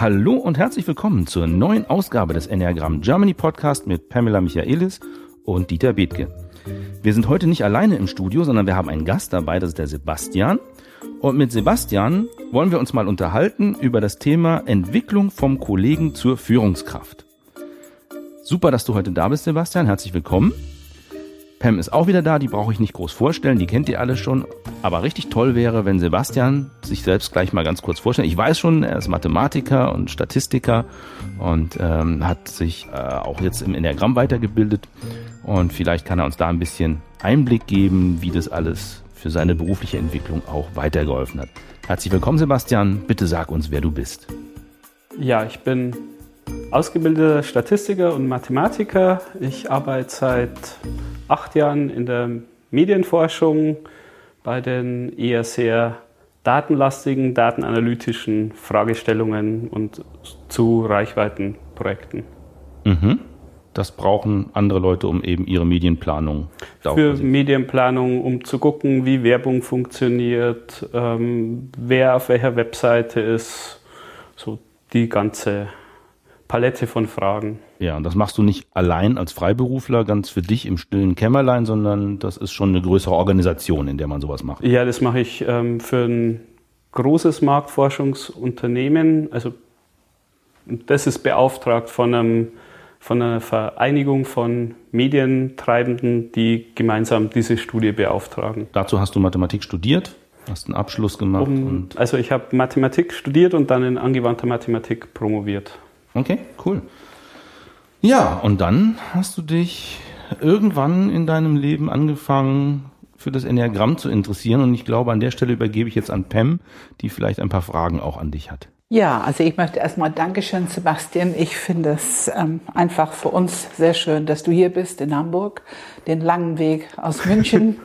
Hallo und herzlich willkommen zur neuen Ausgabe des Enneagramm Germany Podcast mit Pamela Michaelis und Dieter Bethke. Wir sind heute nicht alleine im Studio, sondern wir haben einen Gast dabei, das ist der Sebastian. Und mit Sebastian wollen wir uns mal unterhalten über das Thema Entwicklung vom Kollegen zur Führungskraft. Super, dass du heute da bist, Sebastian. Herzlich willkommen. Pam ist auch wieder da, die brauche ich nicht groß vorstellen, die kennt ihr alle schon. Aber richtig toll wäre, wenn Sebastian sich selbst gleich mal ganz kurz vorstellt. Ich weiß schon, er ist Mathematiker und Statistiker und ähm, hat sich äh, auch jetzt im Enneagramm weitergebildet. Und vielleicht kann er uns da ein bisschen Einblick geben, wie das alles für seine berufliche Entwicklung auch weitergeholfen hat. Herzlich willkommen, Sebastian. Bitte sag uns, wer du bist. Ja, ich bin ausgebildeter Statistiker und Mathematiker. Ich arbeite seit acht Jahren in der Medienforschung bei den eher sehr datenlastigen, datenanalytischen Fragestellungen und zu Reichweitenprojekten. Mhm. Das brauchen andere Leute, um eben ihre Medienplanung Für Medienplanung, um zu gucken, wie Werbung funktioniert, ähm, wer auf welcher Webseite ist, so die ganze Palette von Fragen. Ja, und das machst du nicht allein als Freiberufler, ganz für dich im stillen Kämmerlein, sondern das ist schon eine größere Organisation, in der man sowas macht. Ja, das mache ich ähm, für ein großes Marktforschungsunternehmen. Also das ist beauftragt von, einem, von einer Vereinigung von Medientreibenden, die gemeinsam diese Studie beauftragen. Dazu hast du Mathematik studiert? Hast einen Abschluss gemacht? Um, also ich habe Mathematik studiert und dann in angewandter Mathematik promoviert. Okay, cool. Ja, und dann hast du dich irgendwann in deinem Leben angefangen, für das Enneagramm zu interessieren. Und ich glaube, an der Stelle übergebe ich jetzt an Pam, die vielleicht ein paar Fragen auch an dich hat. Ja, also ich möchte erstmal Dankeschön, Sebastian. Ich finde es ähm, einfach für uns sehr schön, dass du hier bist in Hamburg, den langen Weg aus München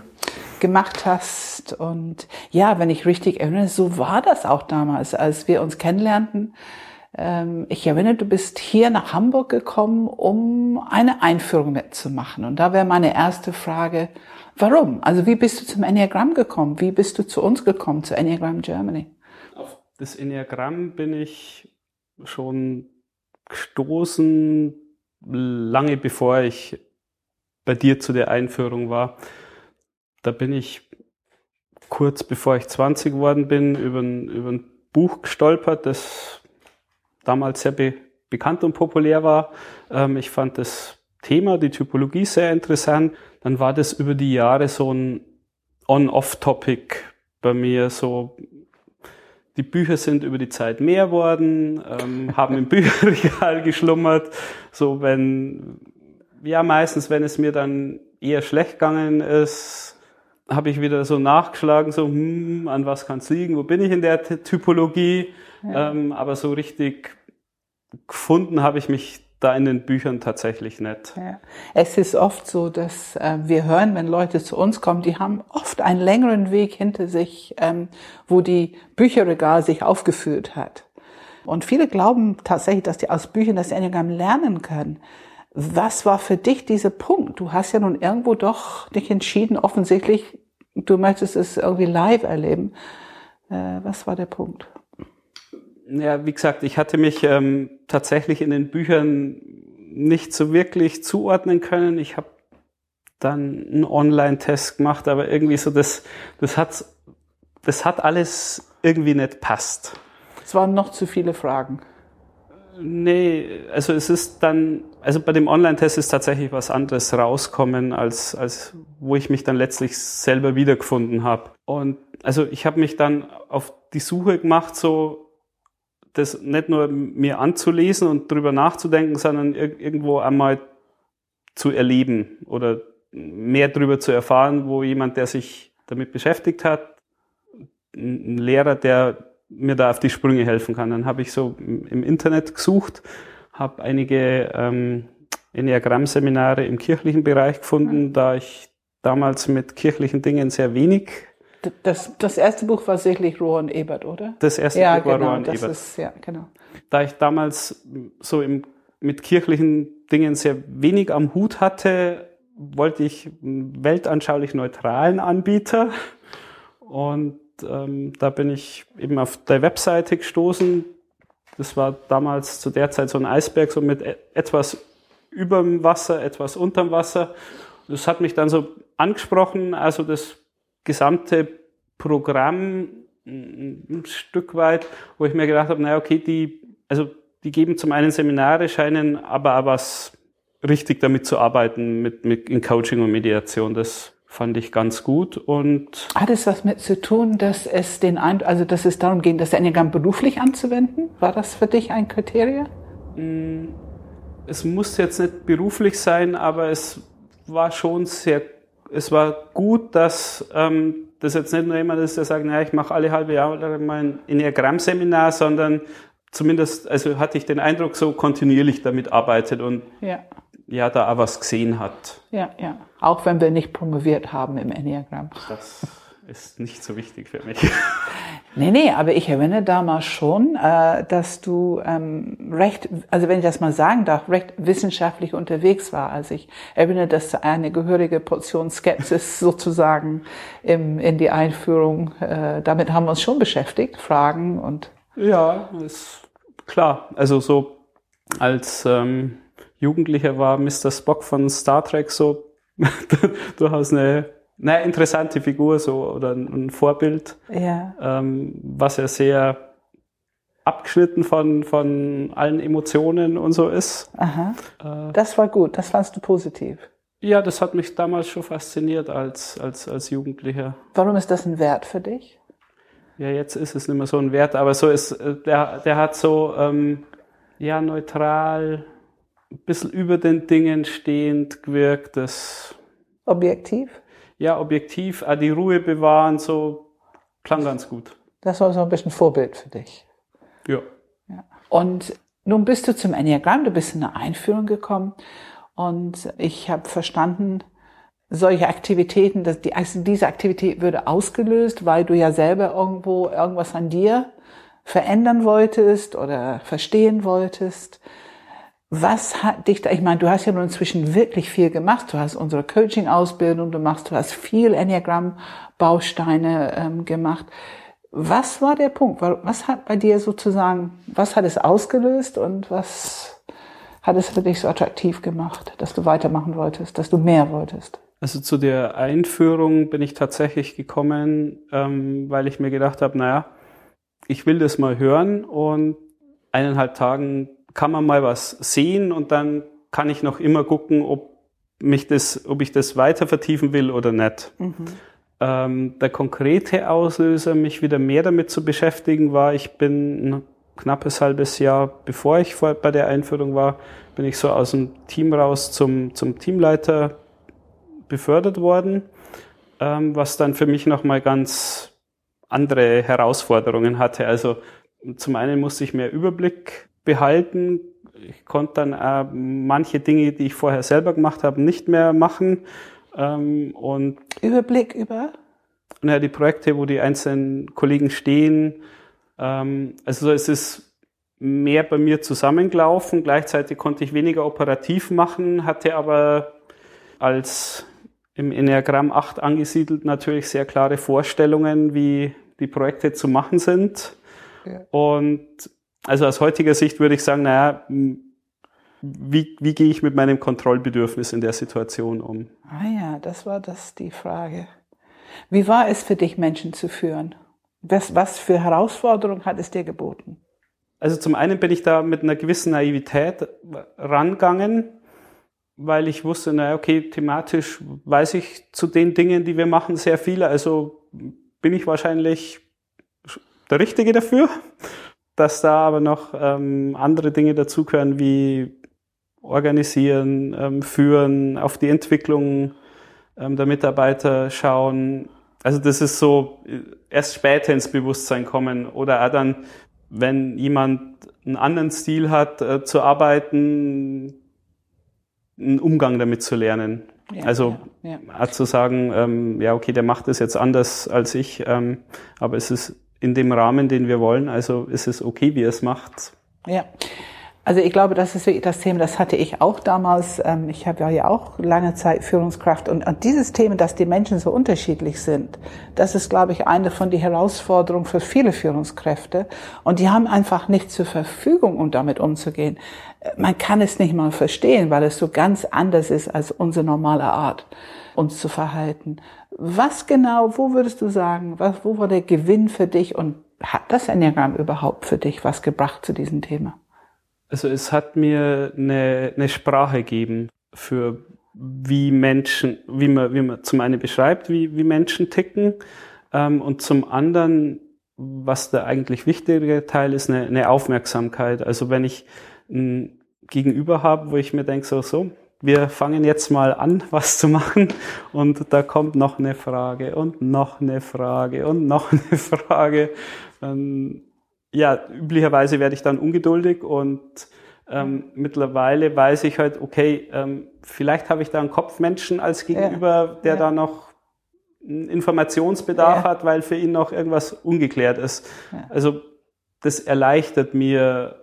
gemacht hast. Und ja, wenn ich richtig erinnere, so war das auch damals, als wir uns kennenlernten. Ähm, ich erinnere, du bist hier nach Hamburg gekommen, um eine Einführung mitzumachen. Und da wäre meine erste Frage, warum? Also wie bist du zum Enneagramm gekommen? Wie bist du zu uns gekommen, zu Enneagram Germany? Auf das Enneagramm bin ich schon gestoßen, lange bevor ich bei dir zu der Einführung war. Da bin ich kurz bevor ich 20 geworden bin, über ein, über ein Buch gestolpert, das damals sehr be bekannt und populär war. Ähm, ich fand das Thema, die Typologie sehr interessant. Dann war das über die Jahre so ein On-Off-Topic bei mir, so die Bücher sind über die Zeit mehr worden, ähm, haben im Bücherregal geschlummert. So wenn, ja meistens, wenn es mir dann eher schlecht gegangen ist, habe ich wieder so nachgeschlagen, so hm, an was kann es liegen, wo bin ich in der Typologie? Ja. Ähm, aber so richtig gefunden habe ich mich da in den Büchern tatsächlich nicht. Ja. Es ist oft so, dass äh, wir hören, wenn Leute zu uns kommen, die haben oft einen längeren Weg hinter sich, ähm, wo die Bücherregal sich aufgeführt hat. Und viele glauben tatsächlich, dass die aus Büchern das Enneagramm lernen können. Was war für dich dieser Punkt? Du hast ja nun irgendwo doch dich entschieden, offensichtlich, du möchtest es irgendwie live erleben. Äh, was war der Punkt? ja, wie gesagt, ich hatte mich ähm, tatsächlich in den Büchern nicht so wirklich zuordnen können. Ich habe dann einen Online-Test gemacht, aber irgendwie so das, das hat, das hat alles irgendwie nicht passt. Es waren noch zu viele Fragen. Nee, also es ist dann, also bei dem Online-Test ist tatsächlich was anderes rauskommen, als, als wo ich mich dann letztlich selber wiedergefunden habe. Und also ich habe mich dann auf die Suche gemacht, so das nicht nur mir anzulesen und drüber nachzudenken, sondern ir irgendwo einmal zu erleben oder mehr drüber zu erfahren, wo jemand, der sich damit beschäftigt hat, ein Lehrer, der mir da auf die Sprünge helfen kann. Dann habe ich so im Internet gesucht, habe einige ähm, Enneagramm-Seminare im kirchlichen Bereich gefunden, mhm. da ich damals mit kirchlichen Dingen sehr wenig das, das erste Buch war sicherlich Rohan Ebert, oder? Das erste ja, Buch war genau, Rohan das Ebert. Ist, ja, genau. Da ich damals so im, mit kirchlichen Dingen sehr wenig am Hut hatte, wollte ich einen weltanschaulich neutralen Anbieter. Und ähm, da bin ich eben auf der Webseite gestoßen, das war damals zu der Zeit so ein Eisberg, so mit e-, etwas überm Wasser, etwas unterm Wasser. Das hat mich dann so angesprochen, also das gesamte Programm ein Stück weit, wo ich mir gedacht habe, naja, okay, die, also die geben zum einen Seminare, scheinen aber auch was richtig damit zu arbeiten, mit, mit in Coaching und Mediation. Das fand ich ganz gut und hat es was mit zu tun, dass es den ein, also dass es darum ging, das Enneagramm beruflich anzuwenden? War das für dich ein Kriterium? Mm, es muss jetzt nicht beruflich sein, aber es war schon sehr, es war gut, dass ähm, das jetzt nicht nur jemand ist, der sagt, naja, ich mache alle halbe Jahre mein Enneagramm-Seminar, sondern zumindest, also hatte ich den Eindruck, so kontinuierlich damit arbeitet und ja, ja da auch was gesehen hat. Ja, ja. Auch wenn wir nicht promoviert haben im Enneagramm. Das ist nicht so wichtig für mich. Nee, nee, aber ich erinnere damals schon, äh, dass du ähm, recht, also wenn ich das mal sagen darf, recht wissenschaftlich unterwegs war. Also ich erinnere, dass eine gehörige Portion Skepsis sozusagen im, in die Einführung, äh, damit haben wir uns schon beschäftigt, Fragen und. Ja, ist klar. Also so als ähm, Jugendlicher war Mr. Spock von Star Trek so durchaus eine naja, interessante Figur so oder ein, Vorbild, ja. ähm, was ja sehr abgeschnitten von, von allen Emotionen und so ist. Aha. Äh, das war gut, das fandst du positiv. Ja, das hat mich damals schon fasziniert als, als, als Jugendlicher. Warum ist das ein Wert für dich? Ja, jetzt ist es nicht mehr so ein Wert, aber so ist, äh, der, der hat so, ähm, ja, neutral, ein bisschen über den Dingen stehend gewirkt, das. Objektiv? ja, objektiv, auch die Ruhe bewahren, so klang ganz gut. Das war so ein bisschen Vorbild für dich. Ja. ja. Und nun bist du zum Enneagramm, du bist in eine Einführung gekommen und ich habe verstanden, solche Aktivitäten, dass die, also diese Aktivität würde ausgelöst, weil du ja selber irgendwo irgendwas an dir verändern wolltest oder verstehen wolltest. Was hat dich da, ich meine, du hast ja nun inzwischen wirklich viel gemacht. Du hast unsere Coaching-Ausbildung du machst, du hast viel Enneagramm-Bausteine ähm, gemacht. Was war der Punkt? Was hat bei dir sozusagen, was hat es ausgelöst und was hat es für dich so attraktiv gemacht, dass du weitermachen wolltest, dass du mehr wolltest? Also zu der Einführung bin ich tatsächlich gekommen, ähm, weil ich mir gedacht habe, naja, ich will das mal hören und eineinhalb Tagen kann man mal was sehen und dann kann ich noch immer gucken, ob mich das, ob ich das weiter vertiefen will oder nicht. Mhm. Ähm, der konkrete Auslöser, mich wieder mehr damit zu beschäftigen, war, ich bin ein knappes halbes Jahr, bevor ich vor, bei der Einführung war, bin ich so aus dem Team raus zum, zum Teamleiter befördert worden, ähm, was dann für mich nochmal ganz andere Herausforderungen hatte. Also zum einen musste ich mehr Überblick behalten. Ich konnte dann äh, manche Dinge, die ich vorher selber gemacht habe, nicht mehr machen. Ähm, und Überblick über? Naja, die Projekte, wo die einzelnen Kollegen stehen. Ähm, also es ist mehr bei mir zusammengelaufen. Gleichzeitig konnte ich weniger operativ machen, hatte aber als im Enneagramm 8 angesiedelt natürlich sehr klare Vorstellungen, wie die Projekte zu machen sind. Ja. Und also aus heutiger Sicht würde ich sagen, naja, wie, wie gehe ich mit meinem Kontrollbedürfnis in der Situation um? Ah ja, das war das die Frage. Wie war es für dich, Menschen zu führen? Was, was für Herausforderungen hat es dir geboten? Also zum einen bin ich da mit einer gewissen Naivität rangegangen, weil ich wusste, naja, okay, thematisch weiß ich zu den Dingen, die wir machen, sehr viel. Also bin ich wahrscheinlich der Richtige dafür dass da aber noch ähm, andere Dinge dazugehören wie organisieren, ähm, führen, auf die Entwicklung ähm, der Mitarbeiter schauen. Also das ist so äh, erst später ins Bewusstsein kommen oder auch dann, wenn jemand einen anderen Stil hat, äh, zu arbeiten, einen Umgang damit zu lernen. Ja, also ja, ja. zu sagen, ähm, ja okay, der macht das jetzt anders als ich, ähm, aber es ist in dem Rahmen, den wir wollen. Also ist es okay, wie es macht. Ja. Also ich glaube, das ist wirklich das Thema, das hatte ich auch damals. Ähm, ich habe ja auch lange Zeit Führungskraft und, dieses Thema, dass die Menschen so unterschiedlich sind, das ist, glaube ich, eine von den Herausforderungen für viele Führungskräfte. Und die haben einfach nicht zur Verfügung, um damit umzugehen. Man kann es nicht mal verstehen, weil es so ganz anders ist als unsere normale Art, uns zu verhalten. Was genau, wo würdest du sagen, was, wo war der Gewinn für dich und hat das Enneagramm überhaupt für dich was gebracht zu diesem Thema? Also es hat mir eine, eine Sprache gegeben für wie Menschen, wie man, wie man zum einen beschreibt, wie, wie Menschen ticken ähm, und zum anderen, was der eigentlich wichtige Teil ist, eine, eine Aufmerksamkeit. Also wenn ich ein Gegenüber habe, wo ich mir denke, so, so, wir fangen jetzt mal an, was zu machen und da kommt noch eine Frage und noch eine Frage und noch eine Frage. Dann ja, üblicherweise werde ich dann ungeduldig und ähm, mittlerweile weiß ich halt, okay, ähm, vielleicht habe ich da einen Kopfmenschen als Gegenüber, ja. der ja. da noch einen Informationsbedarf ja. hat, weil für ihn noch irgendwas ungeklärt ist. Also das erleichtert mir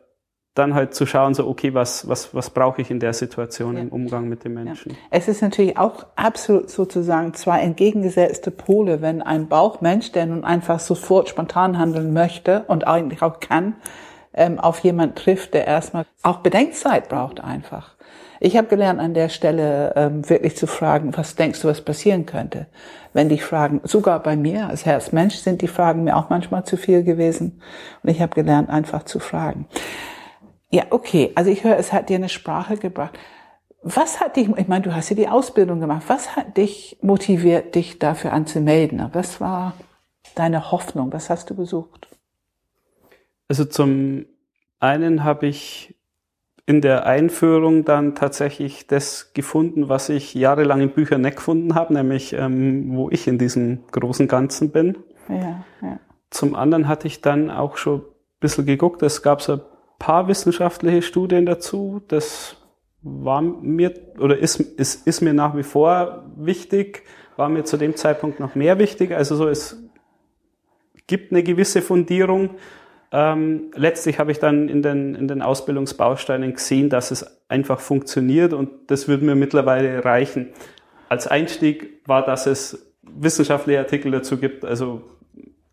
dann halt zu schauen, so, okay, was, was, was brauche ich in der Situation ja. im Umgang mit den Menschen? Ja. Es ist natürlich auch absolut sozusagen zwei entgegengesetzte Pole, wenn ein Bauchmensch, der nun einfach sofort spontan handeln möchte und eigentlich auch kann, ähm, auf jemand trifft, der erstmal auch Bedenkzeit braucht einfach. Ich habe gelernt, an der Stelle ähm, wirklich zu fragen, was denkst du, was passieren könnte? Wenn die Fragen, sogar bei mir als Herzmensch sind die Fragen mir auch manchmal zu viel gewesen. Und ich habe gelernt, einfach zu fragen. Ja, okay. Also ich höre, es hat dir eine Sprache gebracht. Was hat dich, ich meine, du hast ja die Ausbildung gemacht. Was hat dich motiviert, dich dafür anzumelden? Was war deine Hoffnung? Was hast du besucht? Also zum einen habe ich in der Einführung dann tatsächlich das gefunden, was ich jahrelang in Büchern nicht gefunden habe, nämlich ähm, wo ich in diesem großen Ganzen bin. Ja, ja. Zum anderen hatte ich dann auch schon ein bisschen geguckt, es gab so paar wissenschaftliche Studien dazu. Das war mir oder ist, ist, ist mir nach wie vor wichtig, war mir zu dem Zeitpunkt noch mehr wichtig. Also so, es gibt eine gewisse Fundierung. Ähm, letztlich habe ich dann in den, in den Ausbildungsbausteinen gesehen, dass es einfach funktioniert und das würde mir mittlerweile reichen. Als Einstieg war, dass es wissenschaftliche Artikel dazu gibt, also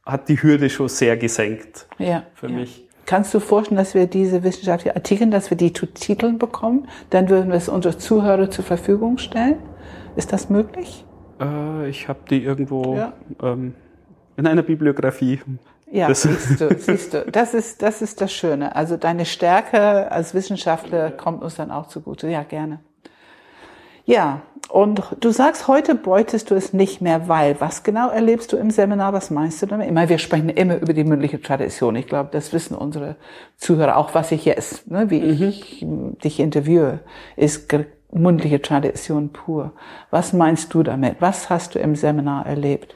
hat die Hürde schon sehr gesenkt ja, für ja. mich. Kannst du vorstellen, dass wir diese wissenschaftlichen Artikel, dass wir die zu Titeln bekommen? Dann würden wir es unseren Zuhörern zur Verfügung stellen. Ist das möglich? Äh, ich habe die irgendwo ja. ähm, in einer Bibliografie. Ja, das siehst du, siehst du. Das ist, das ist das Schöne. Also deine Stärke als Wissenschaftler kommt uns dann auch zugute. Ja, gerne. Ja, und du sagst, heute beutest du es nicht mehr, weil. Was genau erlebst du im Seminar? Was meinst du damit? Immer, wir sprechen immer über die mündliche Tradition. Ich glaube, das wissen unsere Zuhörer auch, was ich jetzt, ne, wie mhm. ich dich interviewe, ist mündliche Tradition pur. Was meinst du damit? Was hast du im Seminar erlebt?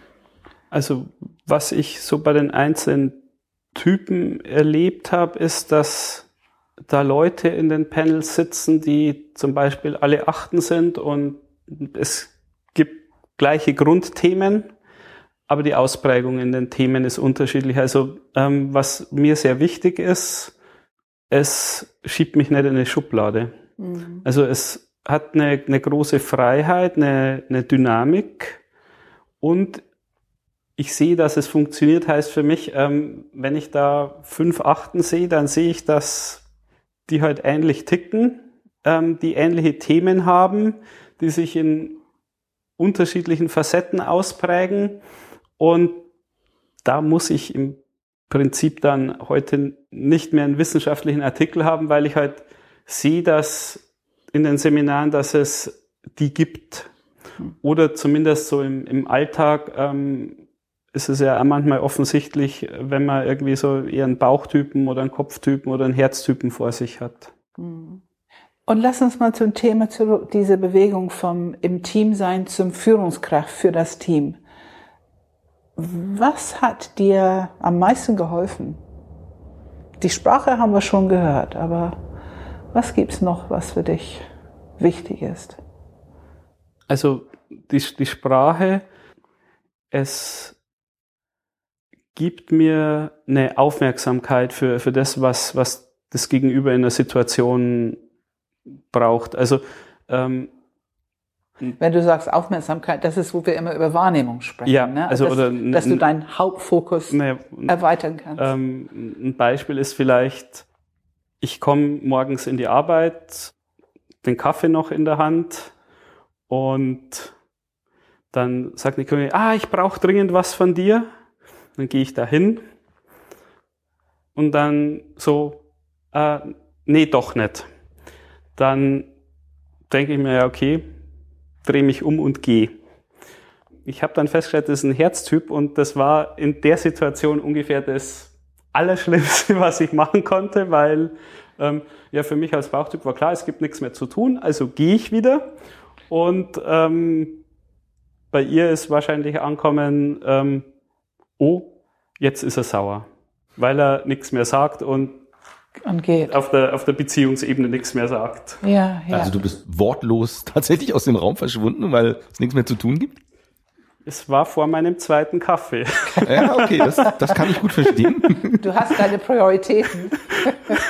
Also, was ich so bei den einzelnen Typen erlebt habe, ist, dass da Leute in den Panels sitzen, die zum Beispiel alle Achten sind und es gibt gleiche Grundthemen, aber die Ausprägung in den Themen ist unterschiedlich. Also ähm, was mir sehr wichtig ist, es schiebt mich nicht in eine Schublade. Mhm. Also es hat eine, eine große Freiheit, eine, eine Dynamik und ich sehe, dass es funktioniert, heißt für mich, ähm, wenn ich da fünf Achten sehe, dann sehe ich, dass die halt ähnlich ticken, ähm, die ähnliche Themen haben, die sich in unterschiedlichen Facetten ausprägen. Und da muss ich im Prinzip dann heute nicht mehr einen wissenschaftlichen Artikel haben, weil ich halt sehe, dass in den Seminaren, dass es die gibt. Oder zumindest so im, im Alltag ähm, ist es ja manchmal offensichtlich, wenn man irgendwie so eher einen Bauchtypen oder einen Kopftypen oder einen Herztypen vor sich hat. Mhm. Und lass uns mal zum Thema zu dieser Bewegung vom im Team sein zum Führungskraft für das Team. Was hat dir am meisten geholfen? Die Sprache haben wir schon gehört, aber was gibt's noch, was für dich wichtig ist? Also die, die Sprache, es gibt mir eine Aufmerksamkeit für, für das, was, was das Gegenüber in einer Situation braucht. Also ähm, wenn du sagst Aufmerksamkeit, das ist, wo wir immer über Wahrnehmung sprechen. Ja, ne? also dass, oder dass du deinen Hauptfokus ne, erweitern kannst. Ähm, ein Beispiel ist vielleicht, ich komme morgens in die Arbeit, den Kaffee noch in der Hand und dann sagt die Königin, ah, ich brauche dringend was von dir. Dann gehe ich da hin und dann so, äh, nee, doch nicht. Dann denke ich mir, ja, okay, drehe mich um und gehe. Ich habe dann festgestellt, das ist ein Herztyp und das war in der Situation ungefähr das Allerschlimmste, was ich machen konnte, weil ähm, ja für mich als Bauchtyp war klar, es gibt nichts mehr zu tun, also gehe ich wieder und ähm, bei ihr ist wahrscheinlich ankommen, ähm, oh, jetzt ist er sauer, weil er nichts mehr sagt und und geht. Auf der, auf der Beziehungsebene nichts mehr sagt. Ja, ja. Also du bist wortlos tatsächlich aus dem Raum verschwunden, weil es nichts mehr zu tun gibt? Es war vor meinem zweiten Kaffee. Ja, okay, das, das kann ich gut verstehen. Du hast deine Prioritäten.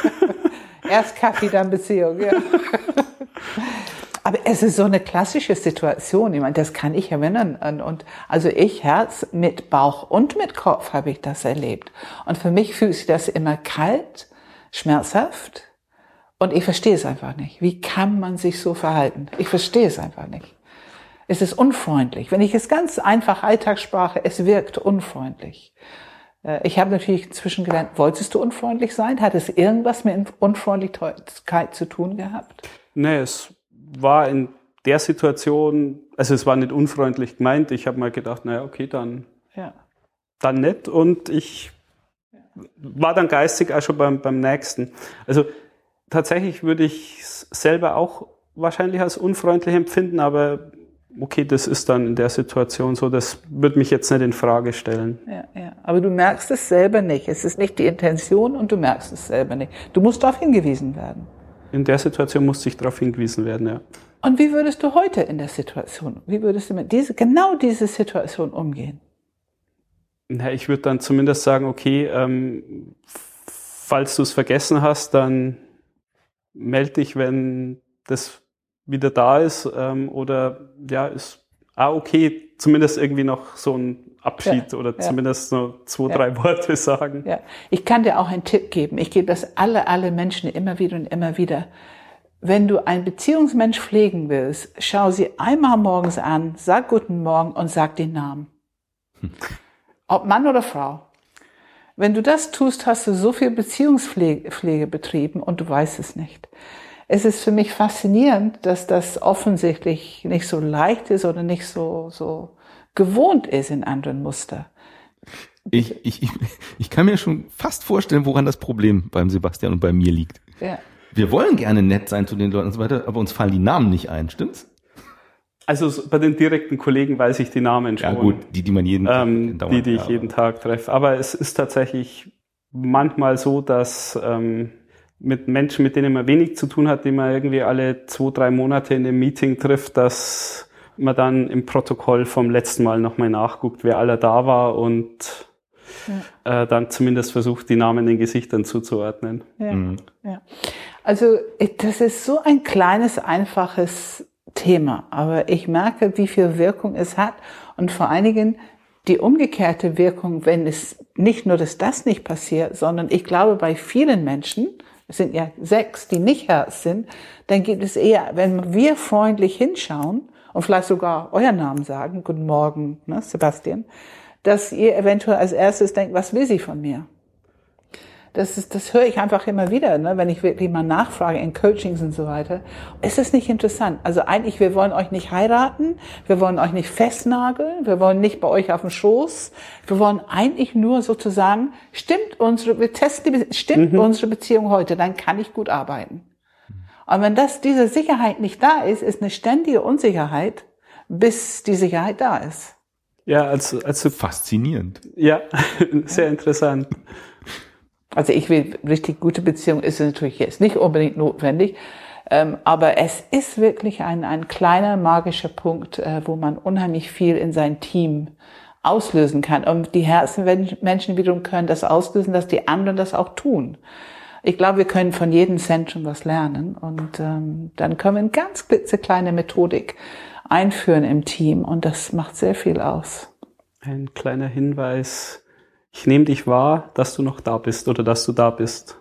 Erst Kaffee, dann Beziehung, ja. Aber es ist so eine klassische Situation. Ich meine, das kann ich erinnern. Und also ich Herz mit Bauch und mit Kopf habe ich das erlebt. Und für mich fühlt sich das immer kalt schmerzhaft und ich verstehe es einfach nicht. Wie kann man sich so verhalten? Ich verstehe es einfach nicht. Es ist unfreundlich. Wenn ich es ganz einfach Alltagssprache, es wirkt unfreundlich. Äh, ich habe natürlich inzwischen gelernt, wolltest du unfreundlich sein? Hat es irgendwas mit Unfreundlichkeit zu tun gehabt? Nee, es war in der Situation, also es war nicht unfreundlich gemeint. Ich habe mal gedacht, naja, okay, dann, ja. dann nett. Und ich war dann geistig auch schon beim, beim nächsten. Also tatsächlich würde ich es selber auch wahrscheinlich als unfreundlich empfinden, aber okay, das ist dann in der Situation so, das wird mich jetzt nicht in Frage stellen. Ja, ja. Aber du merkst es selber nicht. Es ist nicht die Intention und du merkst es selber nicht. Du musst darauf hingewiesen werden. In der Situation musste ich darauf hingewiesen werden, ja. Und wie würdest du heute in der Situation, wie würdest du mit diese, genau diese Situation umgehen? Na, ich würde dann zumindest sagen, okay, ähm, falls du es vergessen hast, dann melde dich, wenn das wieder da ist. Ähm, oder ja, ist ah, okay, zumindest irgendwie noch so ein Abschied ja, oder ja. zumindest nur zwei, ja. drei Worte sagen. Ja. Ich kann dir auch einen Tipp geben. Ich gebe das alle, alle Menschen immer wieder und immer wieder. Wenn du einen Beziehungsmensch pflegen willst, schau sie einmal morgens an, sag guten Morgen und sag den Namen. Ob Mann oder Frau. Wenn du das tust, hast du so viel Beziehungspflege Pflege betrieben und du weißt es nicht. Es ist für mich faszinierend, dass das offensichtlich nicht so leicht ist oder nicht so, so gewohnt ist in anderen Muster. Ich, ich, ich, ich kann mir schon fast vorstellen, woran das Problem beim Sebastian und bei mir liegt. Ja. Wir wollen gerne nett sein zu den Leuten und so weiter, aber uns fallen die Namen nicht ein, stimmt's? Also bei den direkten Kollegen weiß ich die Namen schon. Ja gut, die, die man jeden Tag ähm, Die, die ich jeden Tag treffe. Aber es ist tatsächlich manchmal so, dass ähm, mit Menschen, mit denen man wenig zu tun hat, die man irgendwie alle zwei, drei Monate in einem Meeting trifft, dass man dann im Protokoll vom letzten Mal nochmal nachguckt, wer aller da war und ja. äh, dann zumindest versucht, die Namen den Gesichtern zuzuordnen. Ja. Mhm. ja. Also das ist so ein kleines, einfaches Thema. Aber ich merke, wie viel Wirkung es hat und vor einigen die umgekehrte Wirkung, wenn es nicht nur, dass das nicht passiert, sondern ich glaube, bei vielen Menschen, es sind ja sechs, die nicht Herz sind, dann gibt es eher, wenn wir freundlich hinschauen und vielleicht sogar euer Namen sagen, guten Morgen, ne, Sebastian, dass ihr eventuell als erstes denkt, was will sie von mir? Das, ist, das höre ich einfach immer wieder, ne, wenn ich wirklich mal nachfrage in Coachings und so weiter. Ist es nicht interessant? Also eigentlich, wir wollen euch nicht heiraten, wir wollen euch nicht festnageln, wir wollen nicht bei euch auf dem Schoß. Wir wollen eigentlich nur sozusagen, stimmt unsere, wir testen die, stimmt mhm. unsere Beziehung heute, dann kann ich gut arbeiten. Und wenn das, diese Sicherheit nicht da ist, ist eine ständige Unsicherheit, bis die Sicherheit da ist. Ja, also, also faszinierend. Ja, sehr interessant. Also ich will richtig gute Beziehung ist natürlich jetzt nicht unbedingt notwendig, ähm, aber es ist wirklich ein, ein kleiner magischer Punkt, äh, wo man unheimlich viel in sein Team auslösen kann. Und die Herzenmenschen wiederum können das auslösen, dass die anderen das auch tun. Ich glaube, wir können von jedem Zentrum was lernen und ähm, dann können wir eine ganz klitzekleine Methodik einführen im Team und das macht sehr viel aus. Ein kleiner Hinweis. Ich nehme dich wahr, dass du noch da bist oder dass du da bist.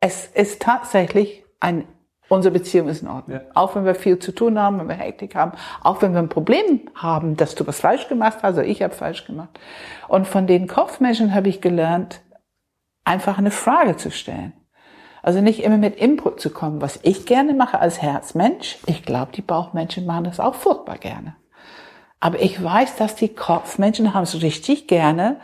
Es ist tatsächlich ein, unsere Beziehung ist in Ordnung. Ja. Auch wenn wir viel zu tun haben, wenn wir Hektik haben, auch wenn wir ein Problem haben, dass du was falsch gemacht hast, also ich habe falsch gemacht. Und von den Kopfmenschen habe ich gelernt, einfach eine Frage zu stellen. Also nicht immer mit Input zu kommen, was ich gerne mache als Herzmensch. Ich glaube, die Bauchmenschen machen das auch furchtbar gerne. Aber ich weiß, dass die Kopfmenschen haben es richtig gerne,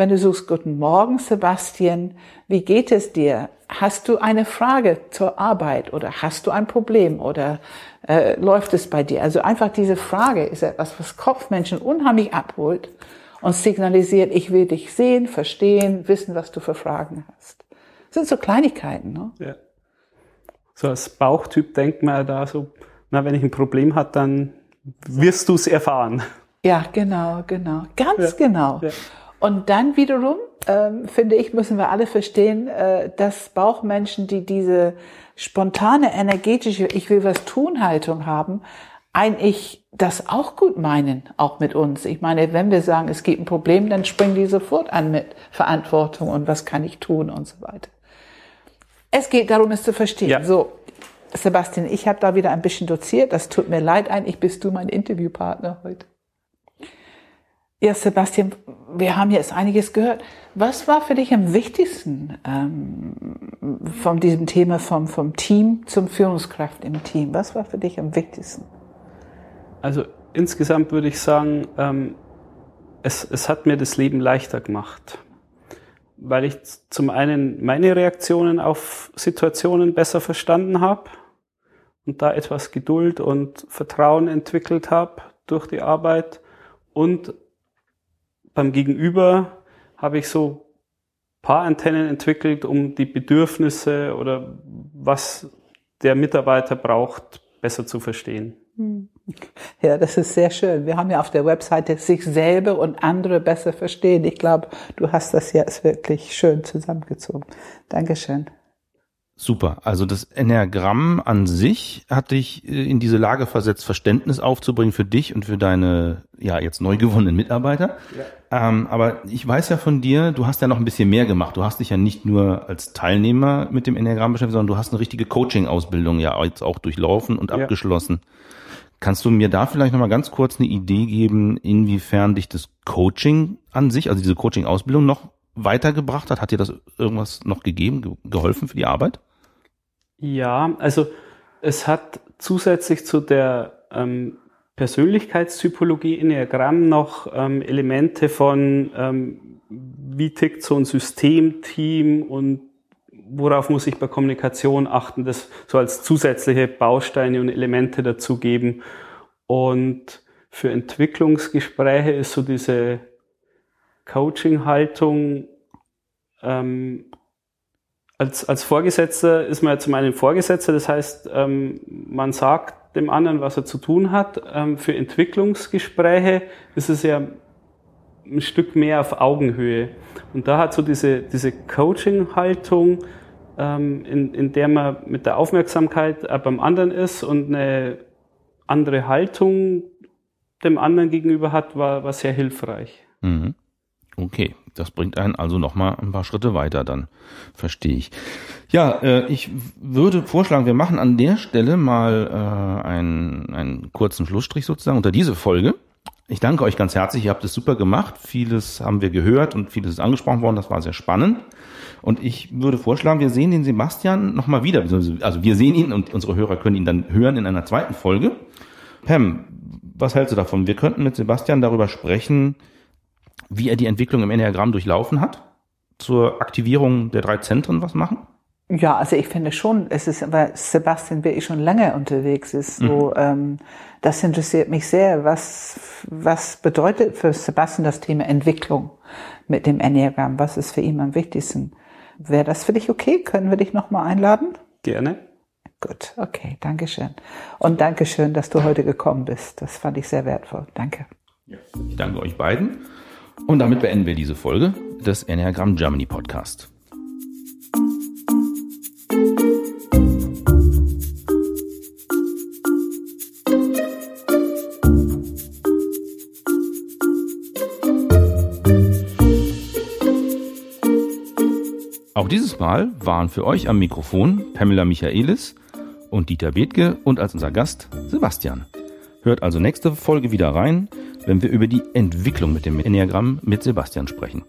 wenn du suchst, guten Morgen, Sebastian, wie geht es dir? Hast du eine Frage zur Arbeit oder hast du ein Problem oder äh, läuft es bei dir? Also einfach diese Frage ist etwas, was Kopfmenschen unheimlich abholt und signalisiert, ich will dich sehen, verstehen, wissen, was du für Fragen hast. Das sind so Kleinigkeiten. Ne? Ja. So als Bauchtyp denkt man da so, na, wenn ich ein Problem hat, dann wirst du es erfahren. Ja, genau, genau. Ganz ja. genau. Ja. Und dann wiederum, ähm, finde ich, müssen wir alle verstehen, äh, dass Bauchmenschen, die diese spontane, energetische Ich will was tun Haltung haben, eigentlich das auch gut meinen, auch mit uns. Ich meine, wenn wir sagen, es gibt ein Problem, dann springen die sofort an mit Verantwortung und was kann ich tun und so weiter. Es geht darum, es zu verstehen. Ja. So, Sebastian, ich habe da wieder ein bisschen doziert. Das tut mir leid, eigentlich bist du mein Interviewpartner heute. Ja, Sebastian, wir haben jetzt einiges gehört. Was war für dich am wichtigsten ähm, von diesem Thema vom, vom Team zum Führungskraft im Team? Was war für dich am wichtigsten? Also insgesamt würde ich sagen, ähm, es, es hat mir das Leben leichter gemacht weil ich zum einen meine Reaktionen auf Situationen besser verstanden habe und da etwas Geduld und Vertrauen entwickelt habe durch die Arbeit und beim Gegenüber habe ich so paar Antennen entwickelt, um die Bedürfnisse oder was der Mitarbeiter braucht, besser zu verstehen. Hm. Ja, das ist sehr schön. Wir haben ja auf der Webseite sich selber und andere besser verstehen. Ich glaube, du hast das jetzt wirklich schön zusammengezogen. Dankeschön. Super. Also das Enneagramm an sich hat dich äh, in diese Lage versetzt, Verständnis aufzubringen für dich und für deine ja jetzt neu gewonnenen Mitarbeiter. Ja. Ähm, aber ich weiß ja von dir, du hast ja noch ein bisschen mehr gemacht. Du hast dich ja nicht nur als Teilnehmer mit dem Enneagramm beschäftigt, sondern du hast eine richtige Coaching-Ausbildung ja jetzt auch durchlaufen und ja. abgeschlossen. Kannst du mir da vielleicht nochmal ganz kurz eine Idee geben, inwiefern dich das Coaching an sich, also diese Coaching-Ausbildung noch weitergebracht hat? Hat dir das irgendwas noch gegeben, geholfen für die Arbeit? Ja, also es hat zusätzlich zu der ähm, Persönlichkeitstypologie Enneagramm noch ähm, Elemente von, ähm, wie tickt so ein Systemteam und worauf muss ich bei Kommunikation achten, das so als zusätzliche Bausteine und Elemente dazugeben. Und für Entwicklungsgespräche ist so diese Coaching-Haltung ähm, als, als Vorgesetzter ist man ja zum einen Vorgesetzter, das heißt, ähm, man sagt dem anderen, was er zu tun hat. Ähm, für Entwicklungsgespräche ist es ja ein Stück mehr auf Augenhöhe. Und da hat so diese, diese Coaching-Haltung, ähm, in, in der man mit der Aufmerksamkeit beim anderen ist und eine andere Haltung dem anderen gegenüber hat, war, war sehr hilfreich. Mhm. Okay, das bringt einen also nochmal ein paar Schritte weiter, dann verstehe ich. Ja, äh, ich würde vorschlagen, wir machen an der Stelle mal äh, einen, einen kurzen Schlussstrich sozusagen unter diese Folge. Ich danke euch ganz herzlich, ihr habt es super gemacht. Vieles haben wir gehört und vieles ist angesprochen worden, das war sehr spannend. Und ich würde vorschlagen, wir sehen den Sebastian nochmal wieder. Also wir sehen ihn und unsere Hörer können ihn dann hören in einer zweiten Folge. Pam, was hältst du davon? Wir könnten mit Sebastian darüber sprechen, wie er die Entwicklung im Enneagramm durchlaufen hat, zur Aktivierung der drei Zentren was machen? Ja, also ich finde schon, es ist, weil Sebastian wirklich schon lange unterwegs ist, so, mhm. ähm, das interessiert mich sehr. Was, was bedeutet für Sebastian das Thema Entwicklung mit dem Enneagramm? Was ist für ihn am wichtigsten? Wäre das für dich okay? Können wir dich nochmal einladen? Gerne. Gut, okay, Dankeschön. Und Dankeschön, dass du heute gekommen bist. Das fand ich sehr wertvoll. Danke. Ja, ich danke euch beiden. Und damit beenden wir diese Folge des Enneagram Germany Podcast. Auch dieses Mal waren für euch am Mikrofon Pamela Michaelis und Dieter Bethke und als unser Gast Sebastian. Hört also nächste Folge wieder rein wenn wir über die Entwicklung mit dem Enneagramm mit Sebastian sprechen.